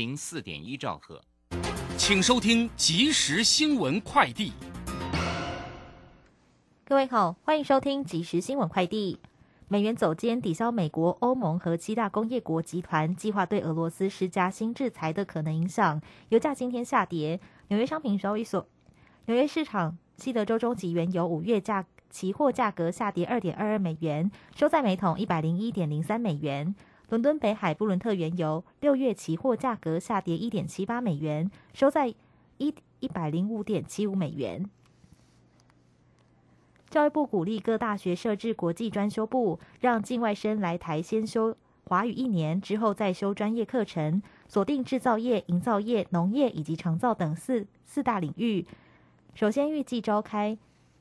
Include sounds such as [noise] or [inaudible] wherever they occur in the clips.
零四点一兆赫，请收听即时新闻快递。各位好，欢迎收听即时新闻快递。美元走坚，抵消美国、欧盟和七大工业国集团计划对俄罗斯施加新制裁的可能影响，油价今天下跌。纽约商品交易所、纽约市场西德州中级原油五月价期货价格下跌二点二二美元，收在每桶一百零一点零三美元。伦敦北海布伦特原油六月期货价格下跌一点七八美元，收在一一百零五点七五美元。教育部鼓励各大学设置国际专修部，让境外生来台先修华语一年，之后再修专业课程，锁定制造业、营造业、农业以及长造等四四大领域。首先预计召开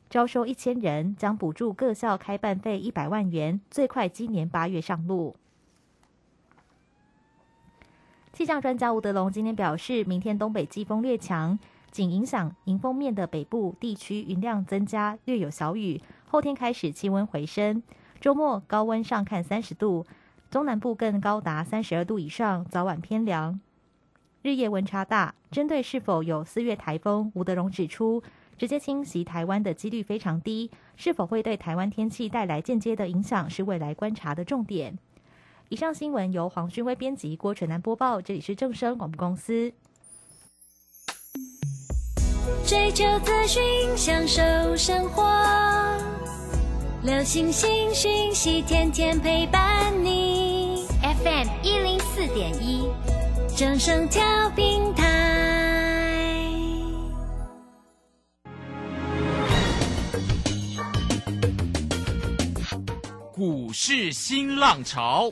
招收一千人，将补助各校开办费一百万元，最快今年八月上路。气象专家吴德龙今天表示，明天东北季风略强。仅影响迎风面的北部地区，云量增加，略有小雨。后天开始气温回升，周末高温上看三十度，中南部更高达三十二度以上，早晚偏凉，日夜温差大。针对是否有四月台风，吴德龙指出，直接侵袭台湾的几率非常低，是否会对台湾天气带来间接的影响，是未来观察的重点。以上新闻由黄勋威编辑，郭纯南播报，这里是正声广播公司。追求资讯，享受生活。流星星讯息，天天陪伴你。FM 一零四点一，正声调平台。股市新浪潮。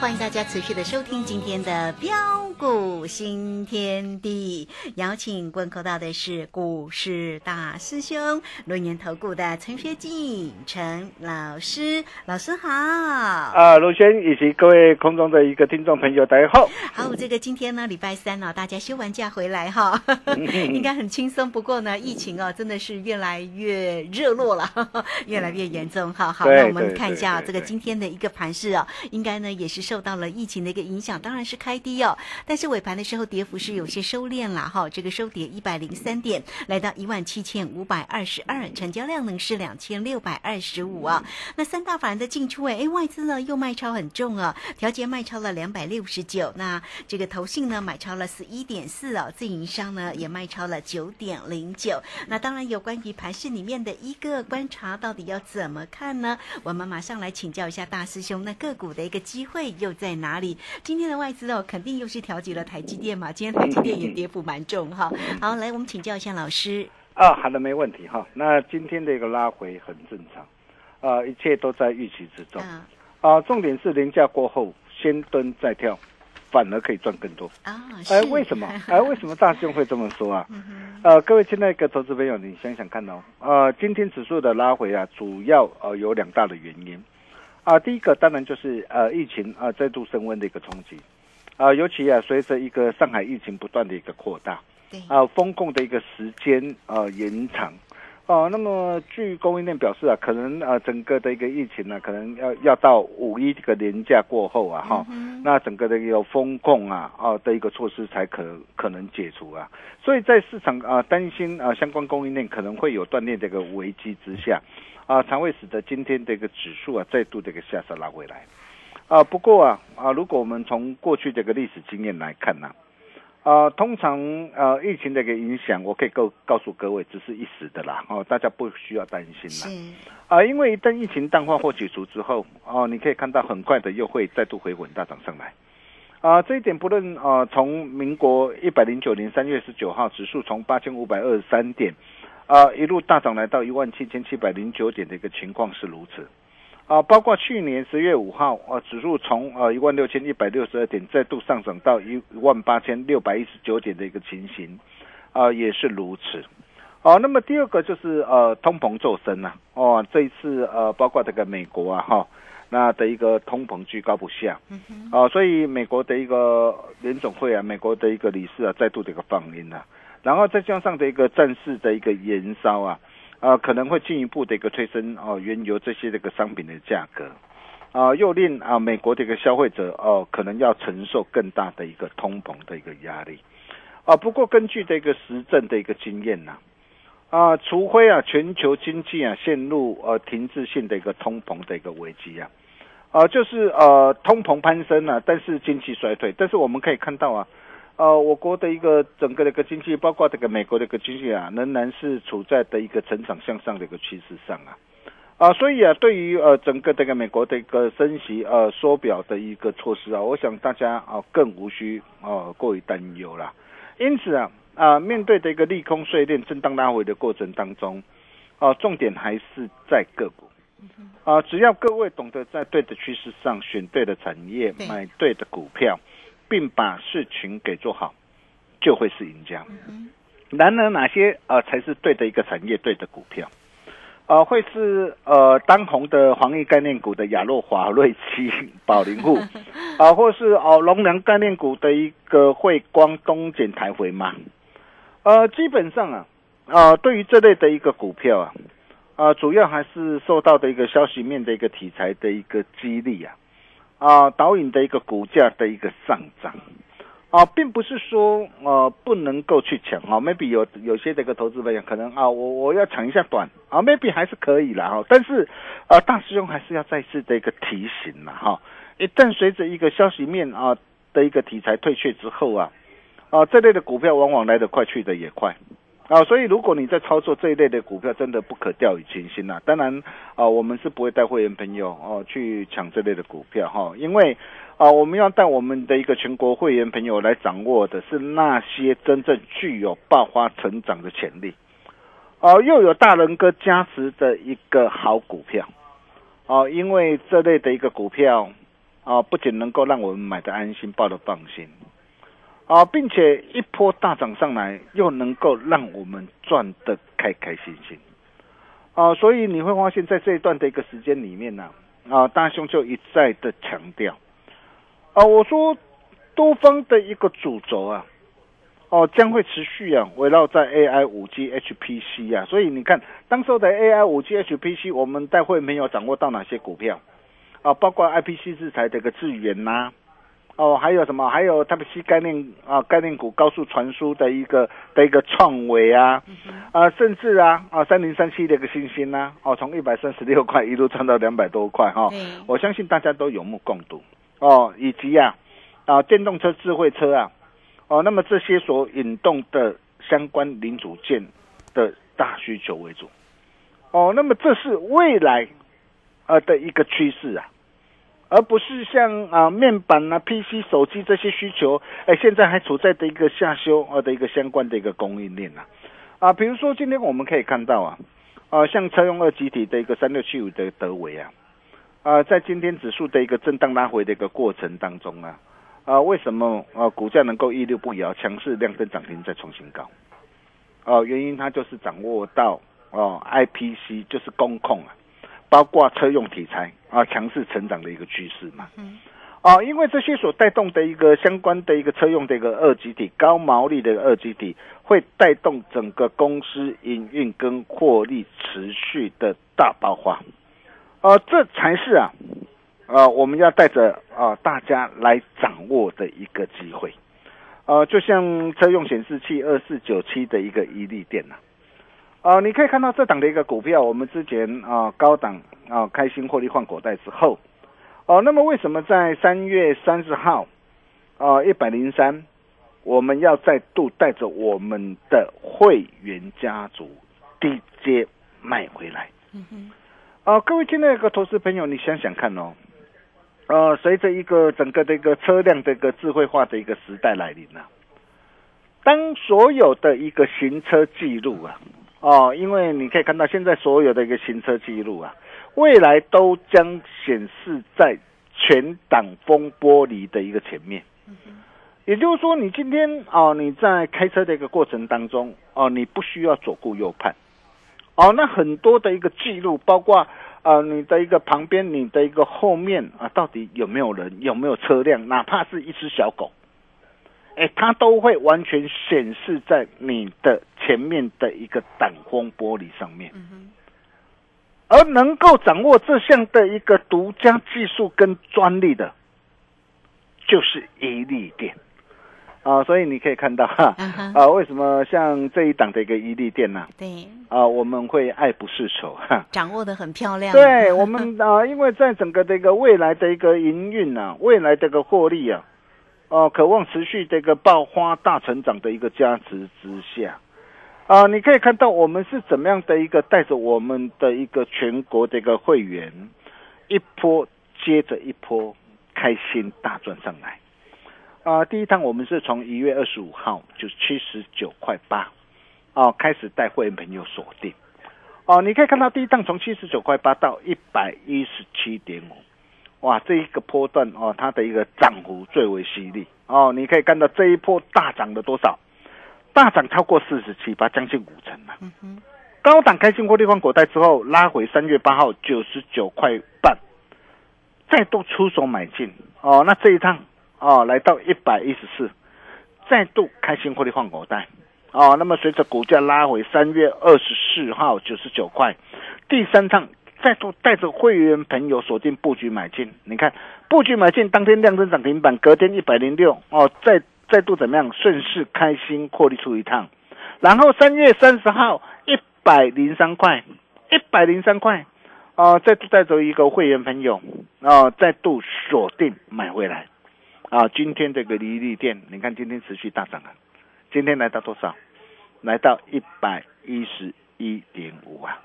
欢迎大家持续的收听今天的标股新天地，邀请观看到的是股市大师兄轮年投顾的陈学进陈老师，老师好。啊，卢轩以及各位空中的一个听众朋友，大家好。好，这个今天呢，礼拜三呢、大家休完假回来哈，[laughs] 应该很轻松。不过呢，疫情哦，真的是越来越热络了，[laughs] 越来越严重。哈好，那我们看一下这个今天的一个盘势哦，应该呢也是受到了疫情的一个影响，当然是开低哦，但是尾盘的时候跌幅是有些收敛了哈，这个收跌一百零三点，来到一万七千五百二十二，成交量呢是两千六百二十五啊。那三大法人的进出哎，哎外资呢又卖超很重啊，调节卖超了两百六十九，那这个投信呢买超了十一点四哦，自营商呢也卖超了九点零九。那当然有关于盘市里面的一个观察，到底要怎么看呢？我们马上来请教一下大师兄，那个股的一个机会又在哪里？今天的外资哦，肯定又是调节了台积电嘛。今天台积电也跌幅蛮重哈。好，来我们请教一下老师。啊，好的，没问题哈。那今天的一个拉回很正常，啊，一切都在预期之中。啊啊，重点是廉价过后先蹲再跳，反而可以赚更多。啊，哎，是为什么？哎，为什么大兄会这么说啊？[laughs] 呃，各位亲爱的投资朋友，你想想看哦，呃，今天指数的拉回啊，主要呃有两大的原因啊、第一个当然就是呃疫情啊、再度升温的一个冲击啊、尤其啊随着一个上海疫情不断的一个扩大对啊、封控的一个时间呃延长。哦，那么据供应链表示啊，可能呃整个的一个疫情呢、可能要要到五一这个年假过后啊，哈、那整个的一个风控啊，哦的一个措施才可可能解除啊，所以在市场啊、担心啊相关供应链可能会有断裂的一个危机之下，啊才会使得今天的一个指数啊再度的一个下杀拉回来，啊不过啊啊如果我们从过去这个历史经验来看呢、啊，通常呃疫情的一个影响，我可以告告诉各位，只是一时的啦，哦，大家不需要担心啦。啊，因为一旦疫情淡化或解除之后，哦，你可以看到很快的又会再度回稳大涨上来。啊，这一点不论啊，从民国一百零九年三月十九号，指数从八千五百二十三点，啊，一路大涨来到一万七千七百零九点的一个情况是如此。啊，包括去年十月五号，啊，指数从呃一万六千一百六十二点再度上涨到一万八千六百一十九点的一个情形，啊，也是如此。哦，那么第二个就是呃通膨骤升啊，哦，这一次呃包括这个美国啊哈，那的一个通膨居高不下，哦，所以美国的一个联总会啊，美国的一个理事啊，再度的一个放音啊，然后再加上的一个战事的一个延烧啊，啊可能会进一步的一个推升哦原油这些这个商品的价格。啊，又令啊美国的一个消费者哦，可能要承受更大的一个通膨的一个压力，啊，不过根据这个实证的一个经验呐、啊，除非啊全球经济啊陷入呃停滞性的一个通膨的一个危机啊，啊就是呃通膨攀升啊，但是经济衰退，但是我们可以看到啊，呃我国的一个整个的一个经济，包括这个美国的一个经济啊，仍然是处在的一个成长向上的一个趋势上啊。啊，所以啊，对于呃整个这个美国的一个升息呃缩表的一个措施啊，我想大家啊更无需啊过于担忧啦。因此啊啊，面对的一个利空碎链震荡拉回的过程当中，啊，重点还是在个股。啊，只要各位懂得在对的趋势上选对的产业，对买对的股票，并把事情给做好，就会是赢家。然而，哪些呃才是对的一个产业、对的股票？呃，会是呃当红的防疫概念股的亚诺华、瑞奇、[laughs] 宝林户，啊、[laughs] 或是哦龙粮概念股的一个汇光、东简、台回吗？呃，基本上啊，啊、对于这类的一个股票啊，啊、主要还是受到的一个消息面的一个题材的一个激励啊，啊、导引的一个股价的一个上涨。啊，并不是说呃不能够去抢啊，maybe 有有些这个投资朋友可能啊，我我要抢一下短啊，maybe 还是可以啦哈，但是啊，大师兄还是要再次的一个提醒啦哈，一旦随着一个消息面啊的一个题材退却之后啊，啊这类的股票往往来得快去得也快。啊，所以如果你在操作这一类的股票，真的不可掉以轻心呐、当然，啊，我们是不会带会员朋友哦去抢这类的股票哈，因为啊，我们要带我们的一个全国会员朋友来掌握的是那些真正具有爆发成长的潜力，啊，又有大人哥加持的一个好股票，啊，因为这类的一个股票啊，不仅能够让我们买的安心，抱得放心。啊，并且一波大涨上来，又能够让我们赚得开开心心。啊，所以你会发现在这一段的一个时间里面呢、啊，大兄就一再的强调，啊，我说多方的一个主轴啊，哦，将会持续啊，围绕在 AI、五 G、HPC 啊，所以你看，当时的 AI、五 G、HPC，我们待会没有掌握到哪些股票。啊，包括 IPC 制裁的一个资源呐、哦，还有什么？还有 Type C 概念啊，概念股高速传输的一个的一个创维啊，啊，甚至啊啊三零三七的一个星星呐、哦，从一百三十六块一路涨到两百多块哈、对我相信大家都有目共睹哦，以及啊啊电动车、智慧车啊，哦，那么这些所引动的相关零组件的大需求为主，哦，那么这是未来呃的一个趋势啊。而不是像啊面板啊、PC、手机这些需求，哎，现在还处在的一个下修呃的一个相关的一个供应链啊。啊，比如说今天我们可以看到啊，啊，像车用二极体的一个三六七五的德维啊，啊，在今天指数的一个震荡拉回的一个过程当中啊，啊，为什么啊股价能够屹立不摇，强势亮灯涨停再创新高？哦、原因它就是掌握到哦 IPC 就是工控啊，包括车用题材啊强势成长的一个趋势嘛。啊，因为这些所带动的一个相关的一个车用的一个二极体高毛利的二极体，会带动整个公司营运跟获利持续的大爆发。呃，这才是啊，呃，我们要带着啊、大家来掌握的一个机会。呃，就像车用显示器二四九七的一个一利电呐、啊，你可以看到这档的一个股票，我们之前啊、高档啊、开心获利换口袋之后，哦、那么为什么在三月三十号啊一百零三，我们要再度带着我们的会员家族低阶买回来？嗯哼。啊、各位亲爱的投资朋友，你想想看哦，呃，随着一个整个的一个车辆的一个智慧化的一个时代来临啊，当所有的一个行车记录啊，哦，因为你可以看到现在所有的一个行车记录啊，未来都将显示在全挡风玻璃的一个前面。也就是说，你今天哦，你在开车的一个过程当中哦，你不需要左顾右盼，哦，那很多的一个记录，包括呃你的一个旁边、你的一个后面啊，到底有没有人、有没有车辆，哪怕是一只小狗，哎，它都会完全显示在你的前面的一个挡风玻璃上面。而能够掌握这项的一个独家技术跟专利的，就是一利电啊，所以你可以看到哈啊，为什么像这一档的一个伊利店呢、对，啊，我们会爱不释手哈。掌握的很漂亮。对 [laughs] 我们啊，因为在整个这个未来的一个营运啊，未来的一个获利啊，哦、渴望持续的一个爆发大成长的一个加持之下，啊，你可以看到我们是怎么样的一个带着我们的一个全国的一个会员，一波接着一波开心大赚上来。啊，第一趟我们是从一月二十五号就七十九块八，哦，开始带会员朋友锁定。哦，你可以看到第一趟从七十九块八到一百一十七点五，哇，这一个波段哦，它的一个涨幅最为犀利哦。你可以看到这一波大涨了多少？大涨超过四十七八，将近五成了。高档开心获利换口袋之后，拉回三月八号九十九块半，再度出手买进哦。那这一趟哦，来到一百一十四，再度开心获利换口袋。哦，那么随着股价拉回三月二十四号九十九块，第三趟再度带着会员朋友锁定布局买进。你看布局买进当天量增涨停板，隔天一百零六哦，再再度怎么样顺势开心获利出一趟，然后三月三十号一百零三块，一百零三块哦，再度带着一个会员朋友哦，再度锁定买回来啊。今天这个离利店，你看今天持续大涨啊。今天来到多少？来到一百一十一点五啊！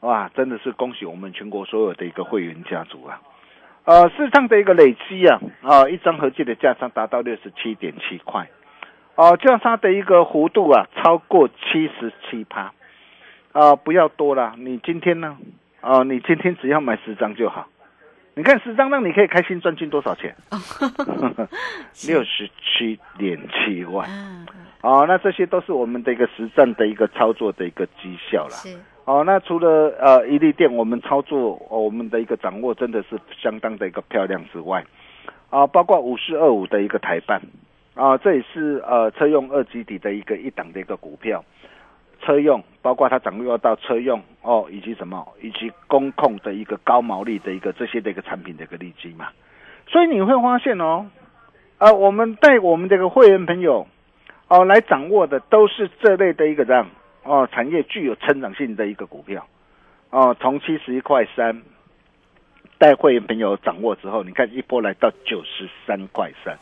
哇，真的是恭喜我们全国所有的一个会员家族啊！呃，市场的一个累积啊，啊、一张合计的价差达到六十七点七块，哦、价差的一个幅度啊，超过七十七趴，啊，不要多了，你今天呢？啊、你今天只要买十张就好。你看十张，让你可以开心赚进多少钱？[laughs] [laughs] 六十七点七万。啊，哦，那这些都是我们的一个实战的一个操作的一个绩效啦。哦，那除了呃一利店我们操作、我们的一个掌握真的是相当的一个漂亮之外，啊，包括五四二五的一个台办，啊，这也是呃车用二级底的一个一档的一个股票，车用包括它掌握到车用哦，以及什么，以及工控的一个高毛利的一个这些的一个产品的一个利基嘛，所以你会发现哦，啊，我们带我们这个会员朋友哦来掌握的都是这类的一个这样哦产业具有成长性的一个股票。哦，从七十一块三带会员朋友掌握之后，你看一波来到九十三块三，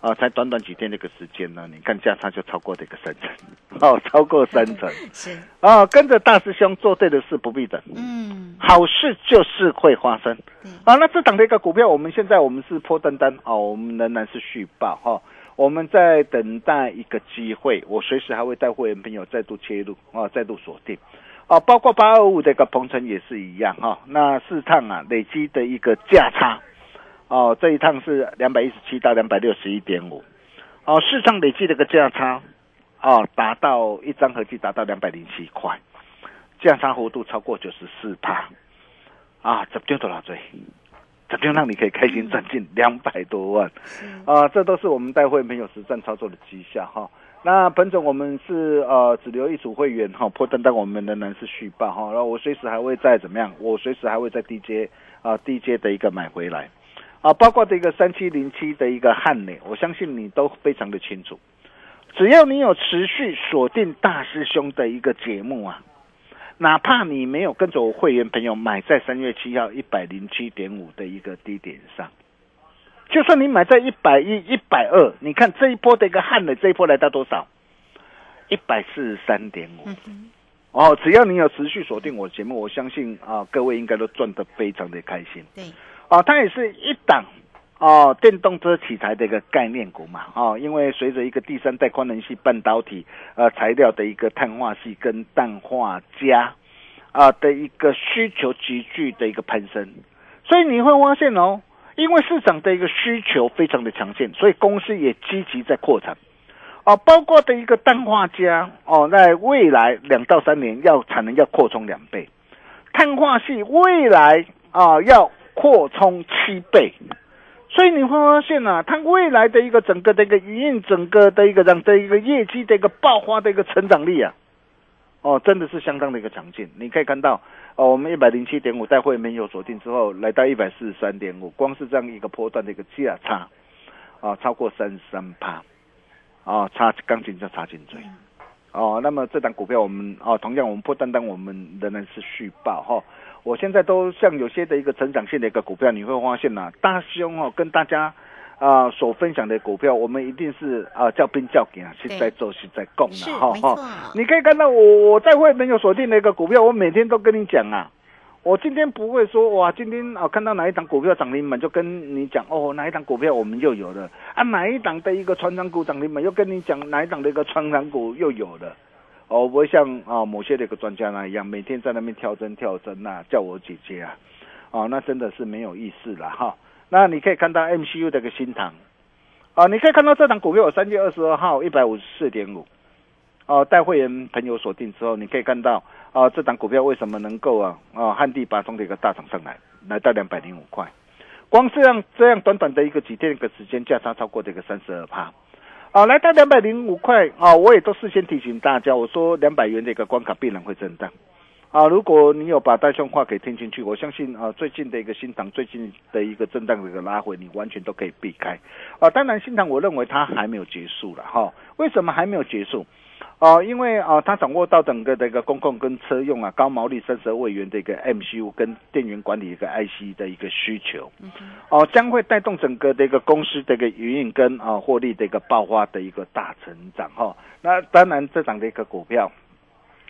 啊，才短短几天的一个时间呢，你看价差就超过这个三成，[laughs] 哦，超过三成。[laughs] 是，啊，跟着大师兄做对的事不必等，嗯，好事就是会发生。啊，那这档的一个股票，我们现在我们是破单单哦，我们仍然是续报哈、我们在等待一个机会，我随时还会带会员朋友再度切入啊，再度锁定。啊，包括八二五的一个鹏程也是一样哈、那四趟啊累积的一个价差，哦，这一趟是两百一十七到两百六十一点五，哦，市场累计的一个价差，哦，达到一张合计达到两百零七块，价差幅度超过九十四帕，啊，怎么丢多少追？怎么样让你可以开心赚进两百多万？啊，这都是我们带会员朋友实战操作的绩效哈。那本总我们是呃只留一组会员哈，破单单我们仍然是续报哈，然后我随时还会再怎么样，我随时还会在 DJ 啊 DJ 的一个买回来。啊，包括这个三七零七的一个汉磊，我相信你都非常的清楚，只要你有持续锁定大师兄的一个节目啊，哪怕你没有跟着我会员朋友买在三月七号一百零七点五的一个低点上。就算你买在一百一、一百二，你看这一波的一个汉的，这一波来到多少？一百四十三点五。哦，只要你有持续锁定我的节目，我相信啊，各位应该都赚得非常的开心。对，啊，它也是一档哦，电动车题材的一个概念股嘛，哦，因为随着一个第三代宽能系半导体呃材料的一个碳化系跟氮化镓啊的一个需求急剧的一个攀升，所以你会发现哦，因为市场的一个需求非常的强劲，所以公司也积极在扩产。啊，包括的一个氮化镓哦，在未来两到三年要产能要扩充两倍，碳化系未来啊要扩充七倍，所以你会发现啊，它未来的一个整个的一个营运，整个的一个让的一个业绩的一个爆发的一个成长力啊，哦，真的是相当的一个强劲。你可以看到哦，我们一百零七点五带会没有锁定之后，来到一百四十三点五，光是这样一个波段的一个价差啊，超过三十三趴。哦，差钢琴就差颈椎。哦，那么这档股票我们哦，同样我们破单单我们仍然是续报哈、我现在都像有些的一个成长性的一个股票，你会发现呐、大兄哦跟大家啊、所分享的股票，我们一定是啊、叫兵叫警啊，是在做是在供是的哈哈。你可以看到我我在会没有锁定的一个股票，我每天都跟你讲啊。我今天不会说哇，今天啊看到哪一档股票涨停板就跟你讲哦，哪一档股票我们又有了啊，哪一档的一个传长股涨停板又跟你讲哪一档的一个传长股又有了。哦，不会像啊某些的一个专家那一样，每天在那边跳针跳针呐、叫我姐姐啊，哦，那真的是没有意思了哈。那你可以看到 MCU 的一个新塘，啊，你可以看到这档股票三月二十二号一百五十四点五，哦，带会员朋友锁定之后，你可以看到啊，这档股票为什么能够啊啊旱地拔葱的一个大涨上来，来到两百零五块，光是让这样短短的一个几天一个时间，价差超过这个三十二趴。啊，来到两百零五块啊，我也都事先提醒大家，我说两百元的一个关卡必然会震荡。啊，如果你有把大兄话给听进去，我相信啊，最近的一个新塘，最近的一个震荡的一个拉回，你完全都可以避开。啊，当然新塘我认为它还没有结束了哈、为什么还没有结束？哦、因为啊，他掌握到整个的一个公共跟车用啊高毛利三十二位元的一个 MCU 跟电源管理一个 IC 的一个需求，哦、将会带动整个的一个公司的一个营运跟啊获利的一个爆发的一个大成长哈、那当然这档的一个股票。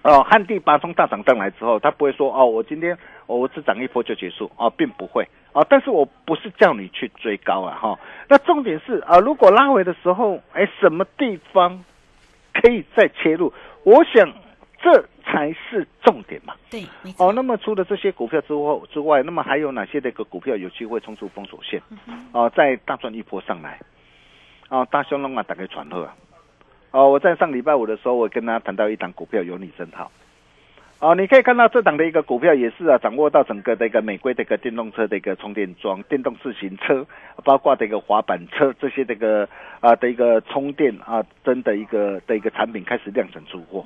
哦，旱地拔葱大涨上来之后，他不会说哦，我今天、哦、我只涨一波就结束哦，并不会哦。但是我不是叫你去追高啊哈、那重点是啊，如果拉回的时候，哎，什么地方可以再切入？我想这才是重点嘛。对，哦，那么除了这些股票之后之外，那么还有哪些的一个股票有机会冲出封锁线？哦，在大赚一波上来，哦，大熊龙啊，打开船后啊。哦，我在上礼拜五的时候，我跟他谈到一档股票有你真好。哦，你可以看到这档的一个股票也是啊，掌握到整个的一个美规的一个电动车的一个充电桩、电动自行车，包括的一个滑板车这些这个啊的一个充电啊真的一个的一个产品开始量产出货。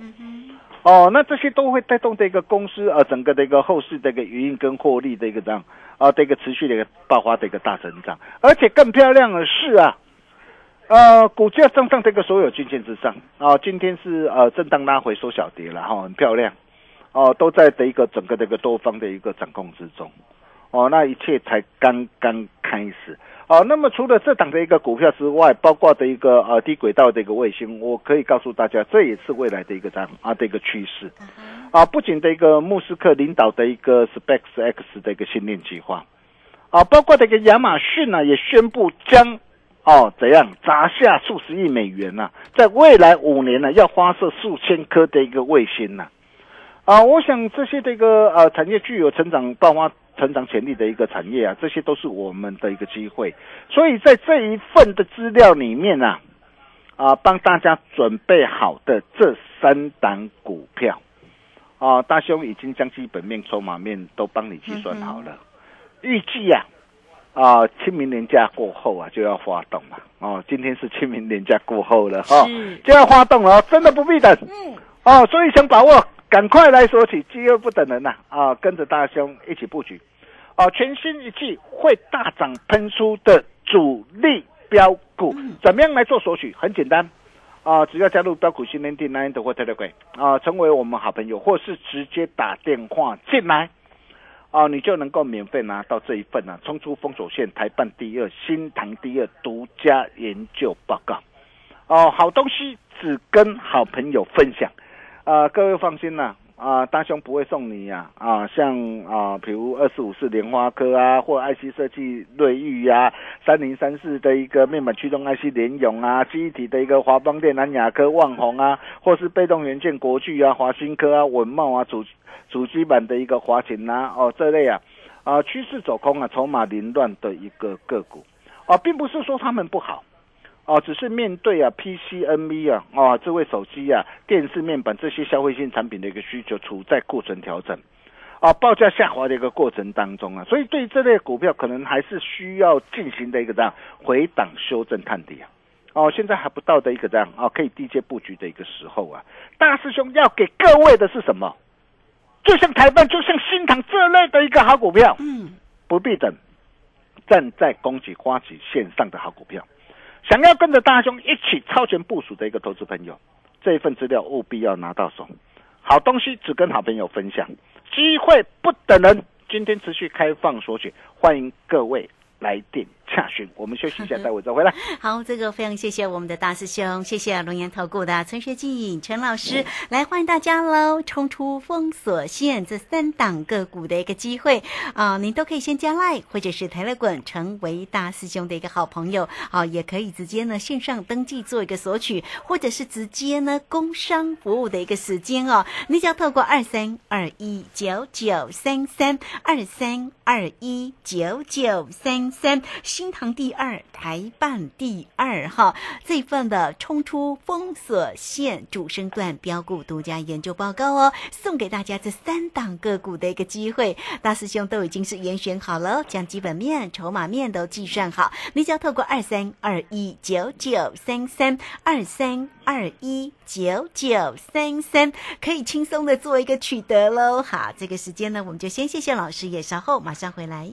哦，那这些都会带动这个公司呃整个的一个后市的一个营运跟获利的一个这样啊的一个持续的一个爆发的一个大成长，而且更漂亮的是啊。呃，股价站上这个所有均线之上啊、今天是呃震荡拉回收小跌了哈、很漂亮哦、都在的一个整个的一个多方的一个掌控之中。哦，那一切才刚刚开始。哦，那么除了这档的一个股票之外，包括的一个呃低轨道的一个卫星，我可以告诉大家，这也是未来的一个这样啊的一个趋势。啊，不仅的一个穆斯克领导的一个 Spex X 的一个训练计划，啊，包括这个亚马逊呢也宣布将哦怎样砸下数十亿美元呢、在未来五年呢要发射数千颗的一个卫星呢、啊，我想这些这个呃产业具有成长爆发成长潜力的一个产业啊，这些都是我们的一个机会。所以在这一份的资料里面呢、啊，帮大家准备好的这三档股票，啊，大兄已经将基本面、筹码面都帮你计算好了。预计啊，啊，清明年假过后啊就要发动了。哦，今天是清明年假过后了哈、是就要发动了哦，真的不必等。嗯。哦，所以想把握，赶快来索取，机会不等人呐、啊！跟着大兄一起布局。哦，全新一季会大涨喷出的主力标股，怎么样来做索取？很简单。啊，只要加入标股新天地 Nine 的或 Telegram 啊，成为我们好朋友，或是直接打电话进来，哦，你就能够免费拿到这一份啊，冲出封锁线台办第二、新塘第二独家研究报告。哦，好东西只跟好朋友分享，啊，各位放心啦、啊，大兄不会送你呀、啊，像啊，比如二四五四莲花科啊，或 IC 设计瑞昱呀，三零三四的一个面板驱动 IC 联咏啊，记忆体的一个华邦电、南亚科、旺宏啊，或是被动元件国巨啊、华新科啊、文茂啊，主主机板的一个华擎啊，哦这类啊，啊趋势走空啊，筹码凌乱的一个个股，啊，并不是说他们不好。哦，只是面对啊 PC、NV 啊、哦智慧手机啊、电视面板这些消费性产品的一个需求处在库存调整，啊报价下滑的一个过程当中啊，所以对于这类股票可能还是需要进行的一个这样回档修正探底啊。哦，现在还不到的一个这样啊，可以低阶布局的一个时候啊。大师兄要给各位的是什么？就像台办，就像新塘这类的一个好股票，嗯，不必等，站在供给花旗线上的好股票。想要跟着大兄一起超前部署的一个投资朋友，这一份资料务必要拿到手。好东西只跟好朋友分享，机会不等人。今天持续开放索取，欢迎各位来电洽询。我们休息一下，待会再回来。好，这个非常谢谢我们的大师兄，谢谢龙岩投顾的陈学进陈老师，来欢迎大家喽！冲出封锁线这三档个股的一个机会啊，您都可以先加 line 或者是台乐滚，成为大师兄的一个好朋友啊，也可以直接呢线上登记做一个索取，或者是直接呢工商服务的一个时间哦，你只要透过二三二一九九三三二三二一九九三三新塘第二，台办第二哈，这份的冲出封锁线主升段标股独家研究报告哦，送给大家这三档个股的一个机会，大师兄都已经是严选好了，将基本面、筹码面都计算好，你只要透过二三二一九九三三二三二一九九三三，可以轻松的做一个取得喽。好，这个时间呢，我们就先谢谢老师，也稍后马上回来。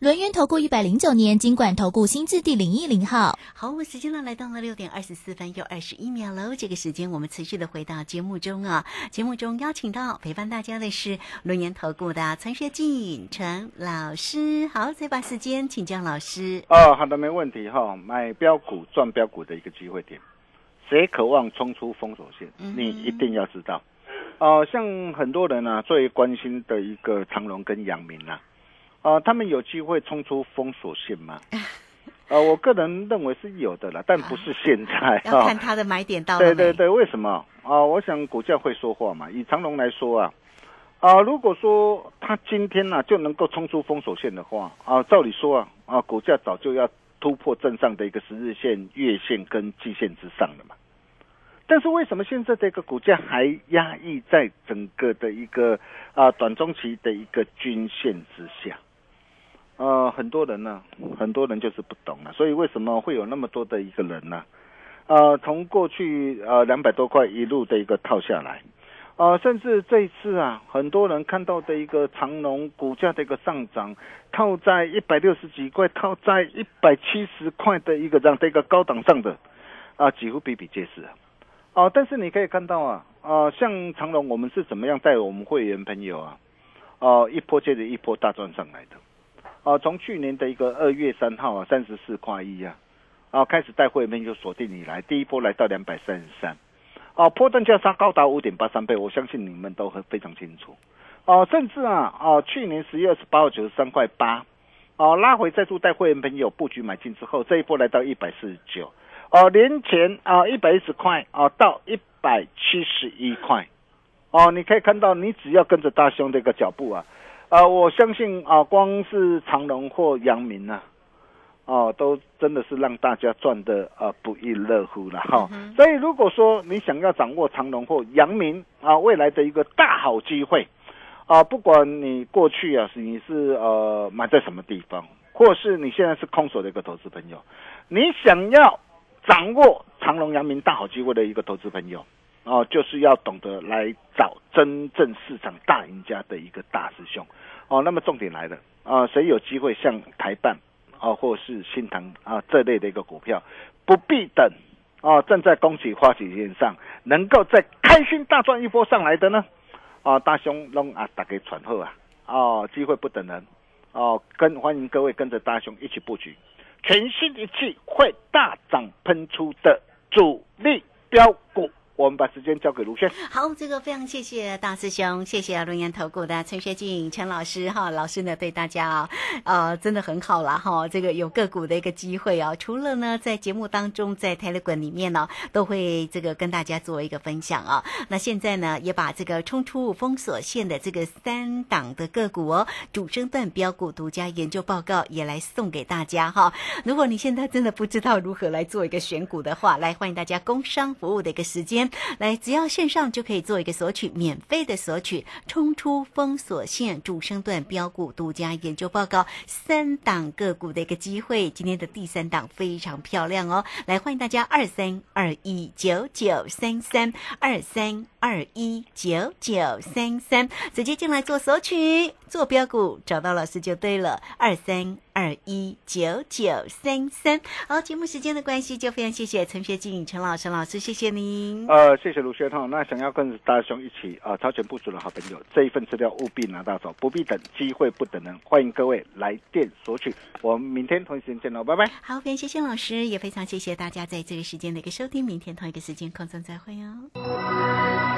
轮源投顾一百零九年经管投顾新字第零一零号。好，我们时间呢来到了六点二十四分又二十一秒喽。这个时间我们持续的回到节目中啊，节目中邀请到陪伴大家的是轮研投顾的陈学进陈老师。好，再把时间请教老师。哦，好的，没问题哈、买标股赚标股的一个机会点，谁渴望冲出封锁线，嗯你一定要知道。呃，像很多人呢、最关心的一个长隆跟阳明啊，呃，他们有机会冲出封锁线吗？[laughs] 呃，我个人认为是有的啦，但不是现在要看它的买点到了对对对，为什么啊、我想股价会说话嘛。以长龙来说啊，啊、如果说它今天呢、就能够冲出封锁线的话啊、照理说啊啊，股价早就要突破正上的一个十日线、月线跟季线之上了嘛。但是为什么现在这个股价还压抑在整个的一个啊、短中期的一个均线之下？呃，很多人呢，很多人就是不懂了，所以为什么会有那么多的一个人呢？呃，从过去呃两百多块一路的一个套下来，呃，甚至这一次啊，很多人看到的一个长隆股价的一个上涨，套在一百六十几块，套在一百七十块的一个这样的一个高档上的，啊、几乎比比皆是啊。哦、但是你可以看到啊，啊、像长隆，我们是怎么样带我们会员朋友啊，哦、一波接着一波大赚上来的。哦、从去年的一个二月三号啊，三十四块一啊，啊，开始带会员就锁定以来，第一波来到两百三十三，哦，波段价差高达五点八三倍，我相信你们都很非常清楚。哦，甚至啊，哦，去年十月二十八号九十三块八，哦，拉回再度带会员朋友布局买进之后，这一波来到一百四十九，哦，年前啊一百一十块啊到一百七十一块，哦，你可以看到，你只要跟着大兄的一个脚步啊，啊，我相信啊，光是长隆或阳明啊，哦，都真的是让大家赚的啊不亦乐乎了哈。所以如果说你想要掌握长隆或阳明啊未来的一个大好机会啊，不管你过去啊是你是呃买在什么地方，或是你现在是空手的一个投资朋友，你想要掌握长隆、阳明大好机会的一个投资朋友。哦，就是要懂得来找真正市场大赢家的一个大师兄。哦，那么重点来了啊、谁有机会像台办啊、或是新唐啊这类的一个股票，不必等啊、正在恭喜花旗线上，能够在开心大赚一波上来的呢？啊，大兄弄啊，打给传后啊，哦，机会不等人哦，跟欢迎各位跟着大兄一起布局，全新一季会大涨喷出的主力标股。我们把时间交给卢轩。好，这个非常谢谢大师兄，谢谢龙岩投顾的陈学静陈老师哈，老师呢对大家啊，呃，真的很好啦哈，这个有个股的一个机会啊，除了呢在节目当中，在 Telegram 里面呢，都会这个跟大家做一个分享啊。那现在呢，也把这个冲出封锁线的这个三档的个股哦，主升段标股独家研究报告也来送给大家哈。如果你现在真的不知道如何来做一个选股的话，来欢迎大家工商服务的一个时间。[laughs] 来，只要线上就可以做一个索取，免费的索取，冲出封锁线主升段标股独家研究报告三档个股的一个机会，今天的第三档非常漂亮哦！来，欢迎大家二三二一九九三三二三二一九九三三，直接进来做索取，做标股，找到老师就对了，二三二一九九三三。好，节目时间的关系，就非常谢谢陈学静陈老师老师，谢谢您。呃，谢谢卢轩哈。那想要跟大兄一起啊、超前部署的好朋友，这一份资料务必拿到手，不必等，机会不等人，欢迎各位来电索取。我们明天同一时间见喽，拜拜。好，非常谢谢老师，也非常谢谢大家在这个时间的一个收听，明天同一个时间空中再会哦。